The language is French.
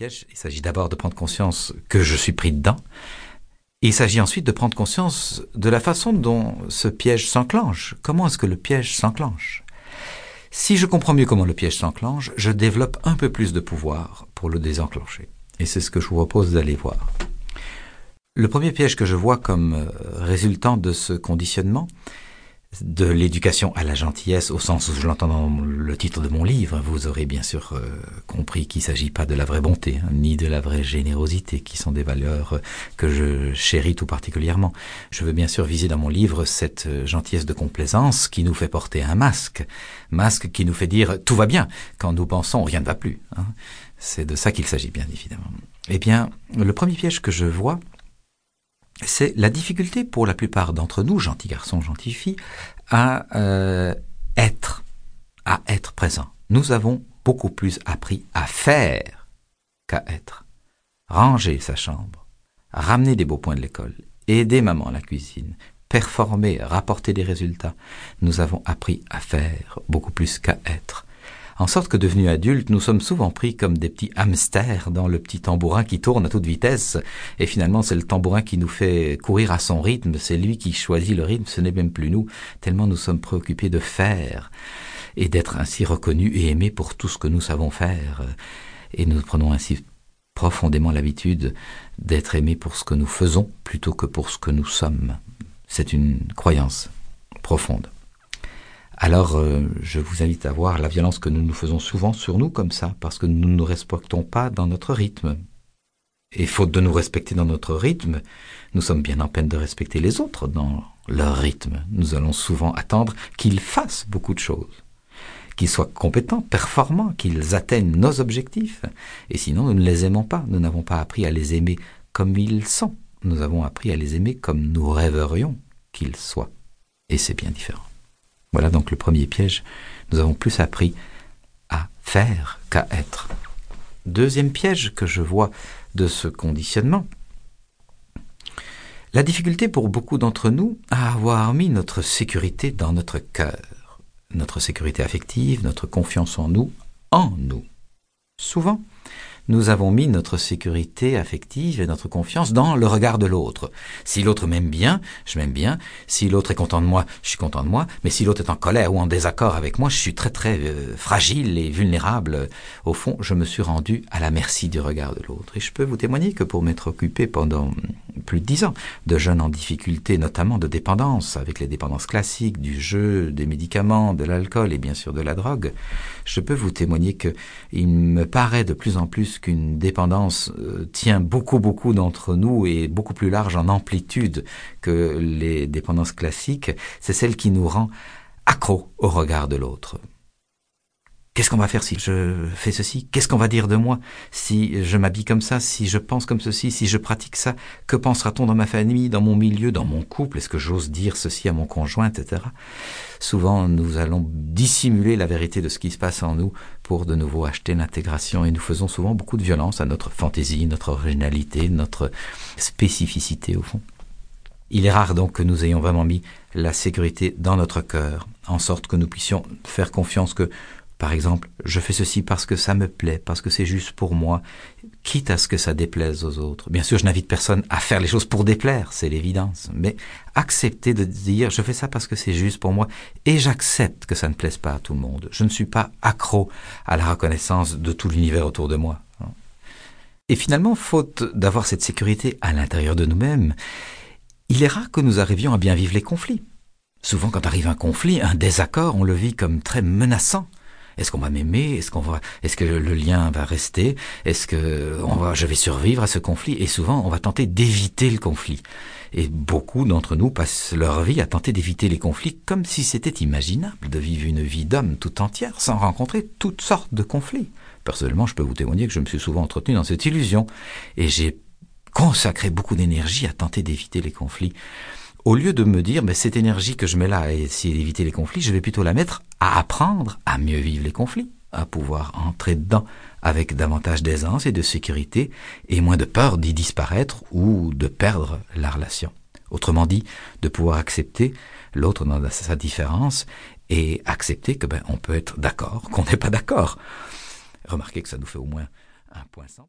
il s'agit d'abord de prendre conscience que je suis pris dedans. il s'agit ensuite de prendre conscience de la façon dont ce piège s'enclenche. Comment est-ce que le piège s'enclenche? Si je comprends mieux comment le piège s'enclenche, je développe un peu plus de pouvoir pour le désenclencher. Et c'est ce que je vous propose d'aller voir. Le premier piège que je vois comme euh, résultant de ce conditionnement, de l'éducation à la gentillesse, au sens où je l'entends dans le titre de mon livre, vous aurez bien sûr euh, compris qu'il ne s'agit pas de la vraie bonté, hein, ni de la vraie générosité, qui sont des valeurs euh, que je chéris tout particulièrement. Je veux bien sûr viser dans mon livre cette euh, gentillesse de complaisance qui nous fait porter un masque, masque qui nous fait dire tout va bien quand nous pensons rien ne va plus. Hein. C'est de ça qu'il s'agit bien évidemment. Eh bien, le premier piège que je vois, c'est la difficulté pour la plupart d'entre nous, gentils garçons, gentilles filles, à euh, être, à être présent. Nous avons beaucoup plus appris à faire qu'à être. Ranger sa chambre, ramener des beaux points de l'école, aider maman à la cuisine, performer, rapporter des résultats. Nous avons appris à faire beaucoup plus qu'à être. En sorte que devenus adultes, nous sommes souvent pris comme des petits hamsters dans le petit tambourin qui tourne à toute vitesse. Et finalement, c'est le tambourin qui nous fait courir à son rythme. C'est lui qui choisit le rythme. Ce n'est même plus nous. Tellement nous sommes préoccupés de faire et d'être ainsi reconnus et aimés pour tout ce que nous savons faire. Et nous prenons ainsi profondément l'habitude d'être aimés pour ce que nous faisons plutôt que pour ce que nous sommes. C'est une croyance profonde alors euh, je vous invite à voir la violence que nous nous faisons souvent sur nous comme ça, parce que nous ne nous respectons pas dans notre rythme. Et faute de nous respecter dans notre rythme, nous sommes bien en peine de respecter les autres dans leur rythme. Nous allons souvent attendre qu'ils fassent beaucoup de choses, qu'ils soient compétents, performants, qu'ils atteignent nos objectifs. Et sinon, nous ne les aimons pas. Nous n'avons pas appris à les aimer comme ils sont. Nous avons appris à les aimer comme nous rêverions qu'ils soient. Et c'est bien différent. Voilà donc le premier piège. Nous avons plus appris à faire qu'à être. Deuxième piège que je vois de ce conditionnement, la difficulté pour beaucoup d'entre nous à avoir mis notre sécurité dans notre cœur, notre sécurité affective, notre confiance en nous, en nous. Souvent, nous avons mis notre sécurité affective et notre confiance dans le regard de l'autre. Si l'autre m'aime bien, je m'aime bien. Si l'autre est content de moi, je suis content de moi. Mais si l'autre est en colère ou en désaccord avec moi, je suis très très euh, fragile et vulnérable. Au fond, je me suis rendu à la merci du regard de l'autre. Et je peux vous témoigner que pour m'être occupé pendant plus de dix ans de jeunes en difficulté, notamment de dépendance, avec les dépendances classiques du jeu, des médicaments, de l'alcool et bien sûr de la drogue, je peux vous témoigner que il me paraît de plus en plus qu'une dépendance euh, tient beaucoup beaucoup d'entre nous et beaucoup plus large en amplitude que les dépendances classiques, c'est celle qui nous rend accro au regard de l'autre. Qu'est-ce qu'on va faire si je fais ceci? Qu'est-ce qu'on va dire de moi si je m'habille comme ça, si je pense comme ceci, si je pratique ça? Que pensera-t-on dans ma famille, dans mon milieu, dans mon couple? Est-ce que j'ose dire ceci à mon conjoint, etc. Souvent, nous allons dissimuler la vérité de ce qui se passe en nous pour de nouveau acheter l'intégration et nous faisons souvent beaucoup de violence à notre fantaisie, notre originalité, notre spécificité au fond. Il est rare donc que nous ayons vraiment mis la sécurité dans notre cœur, en sorte que nous puissions faire confiance que par exemple, je fais ceci parce que ça me plaît, parce que c'est juste pour moi, quitte à ce que ça déplaise aux autres. Bien sûr, je n'invite personne à faire les choses pour déplaire, c'est l'évidence, mais accepter de dire je fais ça parce que c'est juste pour moi et j'accepte que ça ne plaise pas à tout le monde. Je ne suis pas accro à la reconnaissance de tout l'univers autour de moi. Et finalement, faute d'avoir cette sécurité à l'intérieur de nous-mêmes, il est rare que nous arrivions à bien vivre les conflits. Souvent, quand arrive un conflit, un désaccord, on le vit comme très menaçant. Est-ce qu'on va m'aimer? Est-ce qu'on va Est-ce que le lien va rester? Est-ce que on va Je vais survivre à ce conflit? Et souvent, on va tenter d'éviter le conflit. Et beaucoup d'entre nous passent leur vie à tenter d'éviter les conflits comme si c'était imaginable de vivre une vie d'homme tout entière sans rencontrer toutes sortes de conflits. Personnellement, je peux vous témoigner que je me suis souvent entretenu dans cette illusion. Et j'ai consacré beaucoup d'énergie à tenter d'éviter les conflits au lieu de me dire, mais cette énergie que je mets là à essayer d'éviter les conflits, je vais plutôt la mettre à apprendre à mieux vivre les conflits, à pouvoir entrer dedans avec davantage d'aisance et de sécurité et moins de peur d'y disparaître ou de perdre la relation. Autrement dit, de pouvoir accepter l'autre dans sa différence et accepter que ben on peut être d'accord, qu'on n'est pas d'accord. Remarquez que ça nous fait au moins un point sans.